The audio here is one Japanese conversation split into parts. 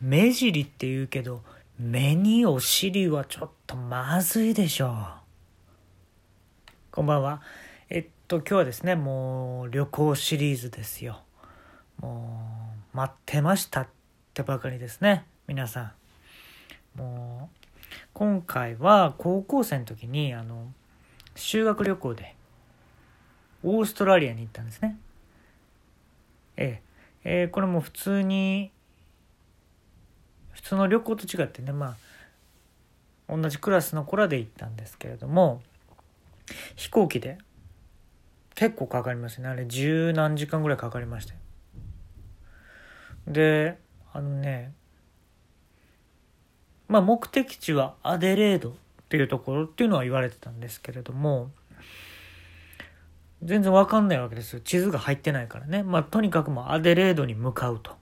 目尻って言うけど目にお尻はちょっとまずいでしょう。こんばんは。えっと今日はですねもう旅行シリーズですよ。もう待ってましたってばかりですね皆さん。もう今回は高校生の時にあの修学旅行でオーストラリアに行ったんですね。ええ。えー、これも普通に普通の旅行と違ってねまあ同じクラスの子らで行ったんですけれども飛行機で結構かかりましたね。あれ十何時間ぐらいかかりましたよであのねまあ目的地はアデレードっていうところっていうのは言われてたんですけれども全然わかんないわけですよ。地図が入ってないからね。まあとにかくもうアデレードに向かうと。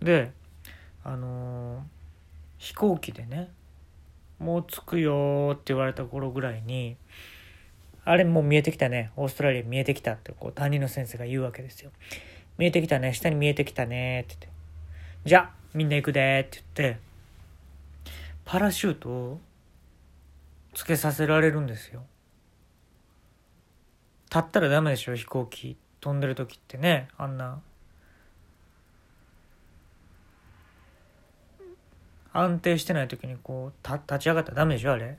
であのー、飛行機でねもう着くよって言われた頃ぐらいにあれもう見えてきたね。オーストラリア見えてきたってこう担任の先生が言うわけですよ。見えてきたね。下に見えてきたねって言って。じゃあみんな行くでって言ってパラシュートをつけさせられるんですよ。立ったらダメでしょ飛行機。飛んでる時ってねあんな安定してない時にこう立ち上がった。らダメでしょあれ。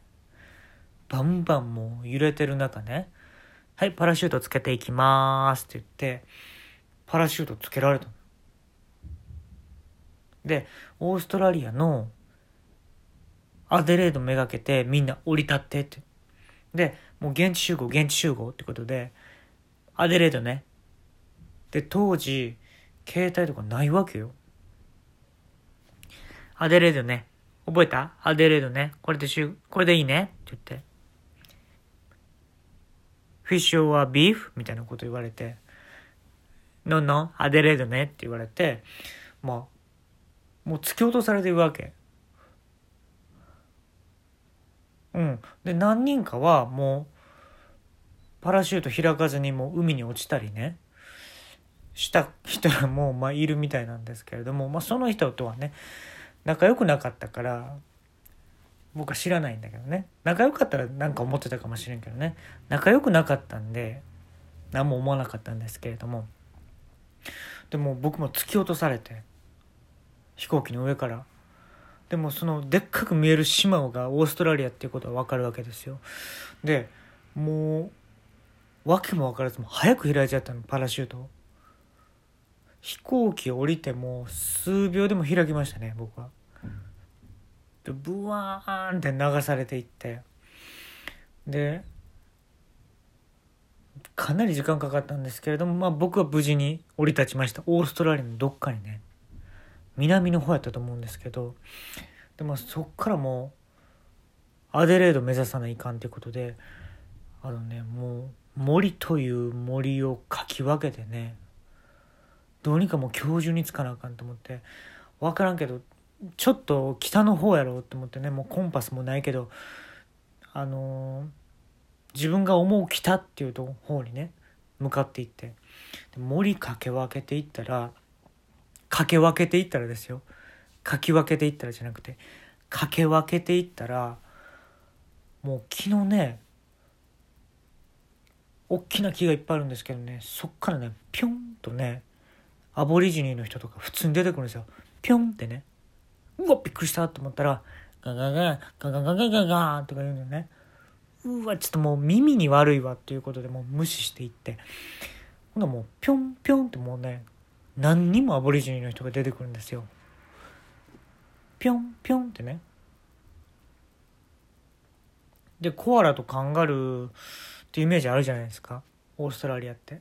バンバンもう揺れてる中ね「はいパラシュートつけていきます」って言ってパラシュートつけられたの。でオーストラリアのアデレードめがけてみんな降り立ってって。でもう現地集合現地集合ってことでアデレードね。で当時携帯とかないわけよ。アデレードね。覚えた？アデレードね。これでしゅ、これでいいねって言って。フィッシュはビーフみたいなこと言われて。ノンノン、アデレードねって言われて、まあ、もう突き落とされてるわけ。うん。で、何人かはもう、パラシュート開かずにもう海に落ちたりね。した人らもまあいるみたいなんですけれども、まあその人とはね、仲良くなかったから僕は知らないんだけどね。仲良かったら何か思ってたかもしれんけどね。仲良くなかったんで何も思わなかったんですけれども。でも僕も突き落とされて飛行機の上から。でもそのでっかく見える島がオーストラリアっていうことは分かるわけですよ。でもう訳も分からずも早く開いちゃったのパラシュート飛行機降りても数秒でも開きましたね僕は。でブワーンって流されていって。でかなり時間かかったんですけれども、まあ、僕は無事に降り立ちました。オーストラリアのどっかにね南の方やったと思うんですけどでもそっからもうアデレード目指さないかんっていうことであのねもう森という森をかき分けてねどうにかもう今日中に着かなあかんと思って分からんけどちょっと北の方やろうと思ってねもうコンパスもないけどあのー、自分が思う北っていうと方にね向かっていって森かけ分けていったらかけ分けていったらですよ。かき分けていったらじゃなくてかけ分けていったらもう昨日ね大きな木がいっぱいあるんですけどねそっからねピョンとねアボリジニーの人とか普通に出てくるんですよ。ピョンってね。うわびっくりしたと思ったらガガガガガガガガガとか言うんだよね。うわちょっともう耳に悪いわっていうことでもう無視していって。ほんなもうピョンピョンってもうね何人もアボリジニの人が出てくるんですよ。ピョンピョンってね。でコアラとカンガルーってイメージあるじゃないですか。オーストラリアって。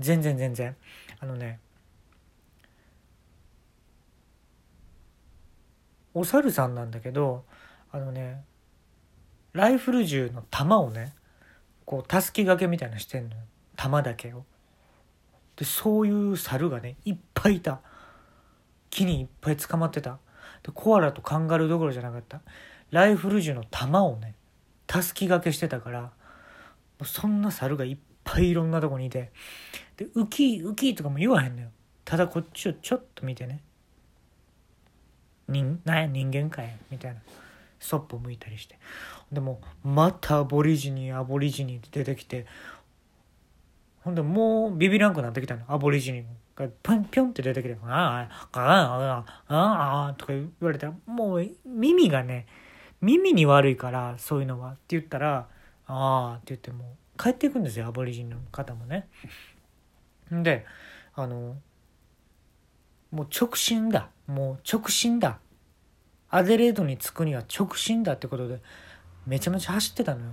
全然全然。あのねお猿さんなんだけどあのねライフル銃の弾をねこうたすき掛けみたいなしてんのよ。弾だけを。でそういう猿がねいっぱいいた。木にいっぱい捕まってた。でコアラとカンガルーどころじゃなかった。ライフル銃の弾をねたすき掛けしてたからそんな猿がいっぱいいろんなとこにいて。でウキウキとかも言わへんのよ。ただこっちをちょっと見てね。人なや人間かいみたいな。そっぽ向いたりして。でもまたアボリジニアボリジニって出てきてほんでもうビビらんくなってきたの。アボリジニがピョンピョンって出てきて「ああああああああ」とか言われたらもう耳がね耳に悪いからそういうのはって言ったら「ああ」って言っても帰っていくんですよアボリジニの方もね。であのもう直進だ。もう直進だ。アデレードに着くには直進だってことでめちゃめちゃ走ってたのよ。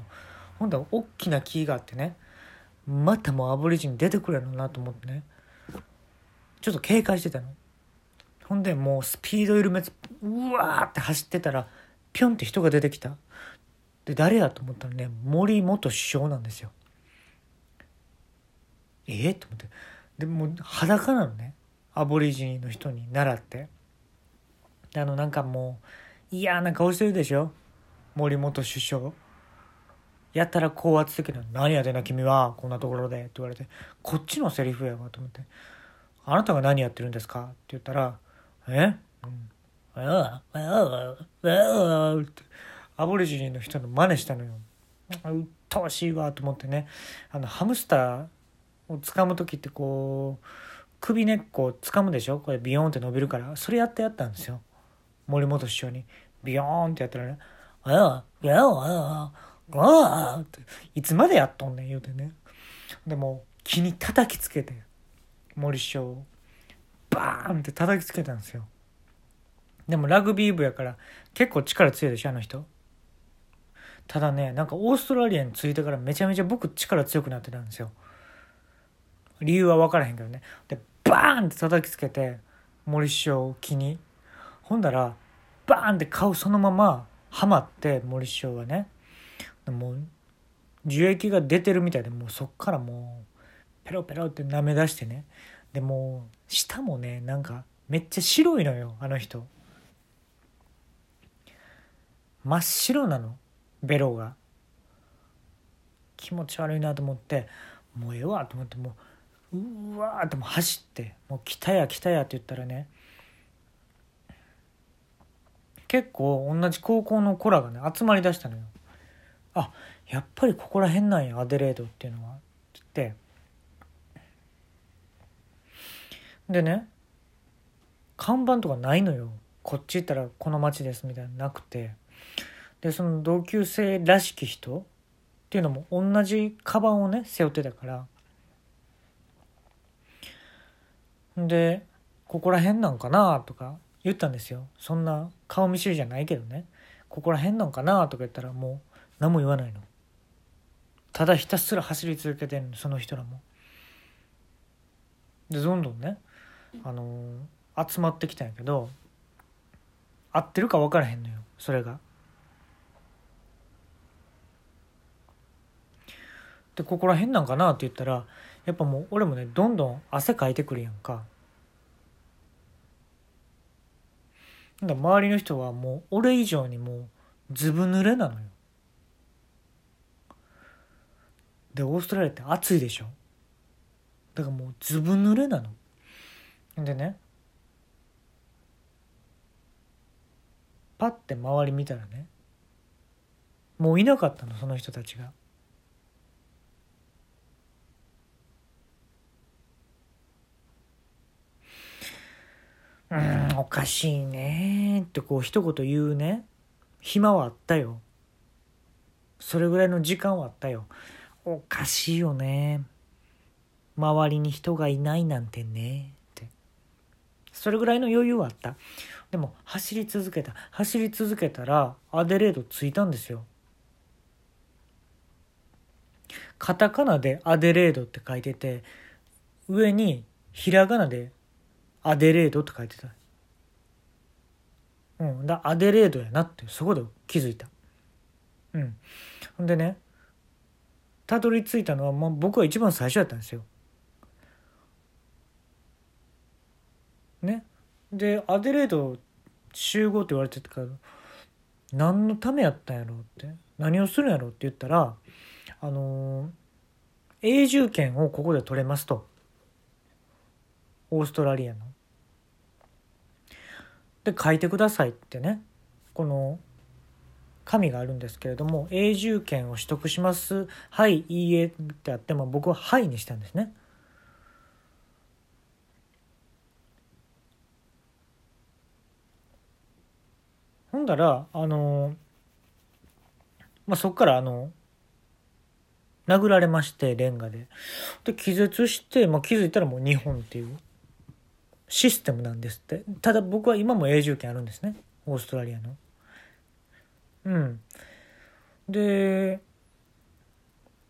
ほんと大きな木があってねまたもうアボリジニ出てくるやろなと思ってねちょっと警戒してたの。ほんでもうスピード緩めずうわーって走ってたらピョンって人が出てきた。で誰やと思ったらね森元首相なんですよ。ええと思って。でもう裸なのね。アボリジニの人に習って。あのなんかもう嫌な顔してるでしょ？森元首相。やったら高圧的な「何やってんな君はこんなところで」って言われてこっちのセリフやわと思って「あなたが何やってるんですか?」って言ったら「え？うん。ああああああって。アボリジニの人の真似したのよ。うっとうしいわと思ってね。あのハムスターを掴む時ってこう首根っこを掴むでしょ？これビヨーンって伸びるから。それやってやったんですよ。森本首相に。ビヨーンってやったらね「ああああああ」って。いつまでやっとんねん言うてね。でも木に叩きつけて森首相を。バーンって叩きつけたんですよ。でもラグビー部やから結構力強いでしょあの人。ただねなんかオーストラリアに着いてからめちゃめちゃ僕力強くなってたんですよ。理由は分からへんけどね。でバーンって叩きつけて森首相を気に。ほんだらバーンって顔そのままはまって森首相はね。もう樹液が出てるみたいでもうそっからもうペロペロって舐め出してね。でもう舌もねなんかめっちゃ白いのよあの人。真っ白なのベロが。気持ち悪いなと思ってもうええわと思ってもううわーっても走ってもう来たや来たやって言ったらね結構同じ高校の子らがね集まりだしたのよ。あやっぱりここら辺なんやアデレードっていうのは。ってでね看板とかないのよ。こっち行ったらこの町ですみたいななくて。でその同級生らしき人っていうのも同じカバンをね背負ってたからでここら辺なんかなとか言ったんですよ。そんな顔見知りじゃないけどね。ここら辺なんかなとか言ったらもう何も言わないの。ただひたすら走り続けてんのその人らも。でどんどんねあのー、集まってきたんやけど合ってるか分からへんのよそれが。でここら辺なんかなって言ったらやっぱもう俺もねどんどん汗かいてくるやんか。だ周りの人はもう俺以上にもうずぶ濡れなのよ。でオーストラリアって暑いでしょ。だからもうずぶ濡れなの。でねパッて周り見たらねもういなかったのその人たちが。うんおかしいね。ってこう一言言うね。暇はあったよ。それぐらいの時間はあったよ。おかしいよね。周りに人がいないなんてね。って。それぐらいの余裕はあった。でも走り続けた。走り続けたらアデレード着いたんですよ。カタカナでアデレードって書いてて上にひらがなでアデレードって書いてた。うん。だアデレードやなってそこで気づいた。うん。ほんでね、たどり着いたのは、まあ、僕は一番最初やったんですよ。ね。で、アデレード集合って言われてたから、何のためやったんやろうって。何をするんやろうって言ったら、あのー、永住権をここで取れますと。オーストラリアの。で書いてくださいってねこの紙があるんですけれども永住権を取得しますはいいいえってあっても僕ははいにしたんですね。ほんだらあのまあそっからあの殴られましてレンガでで気絶して、まあ、気づいたらもう日本っていうシステムなんですって。ただ僕は今も永住権あるんですね。オーストラリアの。うん。で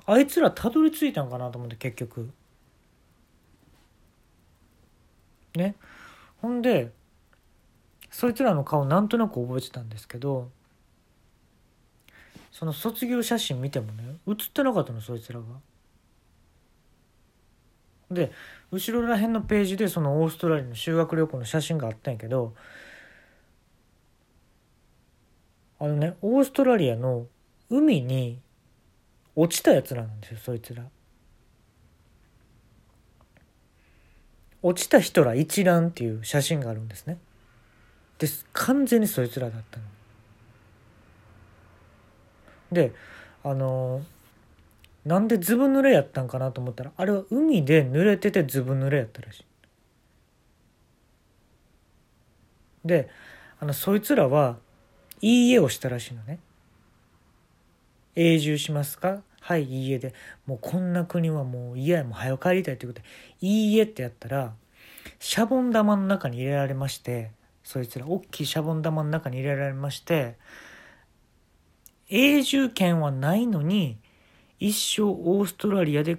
あいつらたどり着いたんかなと思って結局。ね。ほんでそいつらの顔なんとなく覚えてたんですけどその卒業写真見てもね写ってなかったのそいつらが。で後ろらへんのページでそのオーストラリアの修学旅行の写真があったんやけどあのねオーストラリアの海に落ちたやつらなんですよそいつら。落ちた人ら一覧っていう写真があるんですね。で完全にそいつらだったの。であのなんでずぶ濡れやったんかなと思ったらあれは海で濡れててずぶ濡れやったらしい。であのそいつらはいいえをしたらしいのね。永住しますか？はいいいえでもうこんな国はもう嫌やもう早帰りたいということでいいえってやったらシャボン玉の中に入れられましてそいつら大きいシャボン玉の中に入れられまして永住権はないのに一生オーストラリアで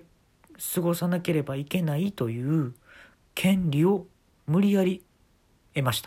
過ごさなければいけないという権利を無理やり得ました。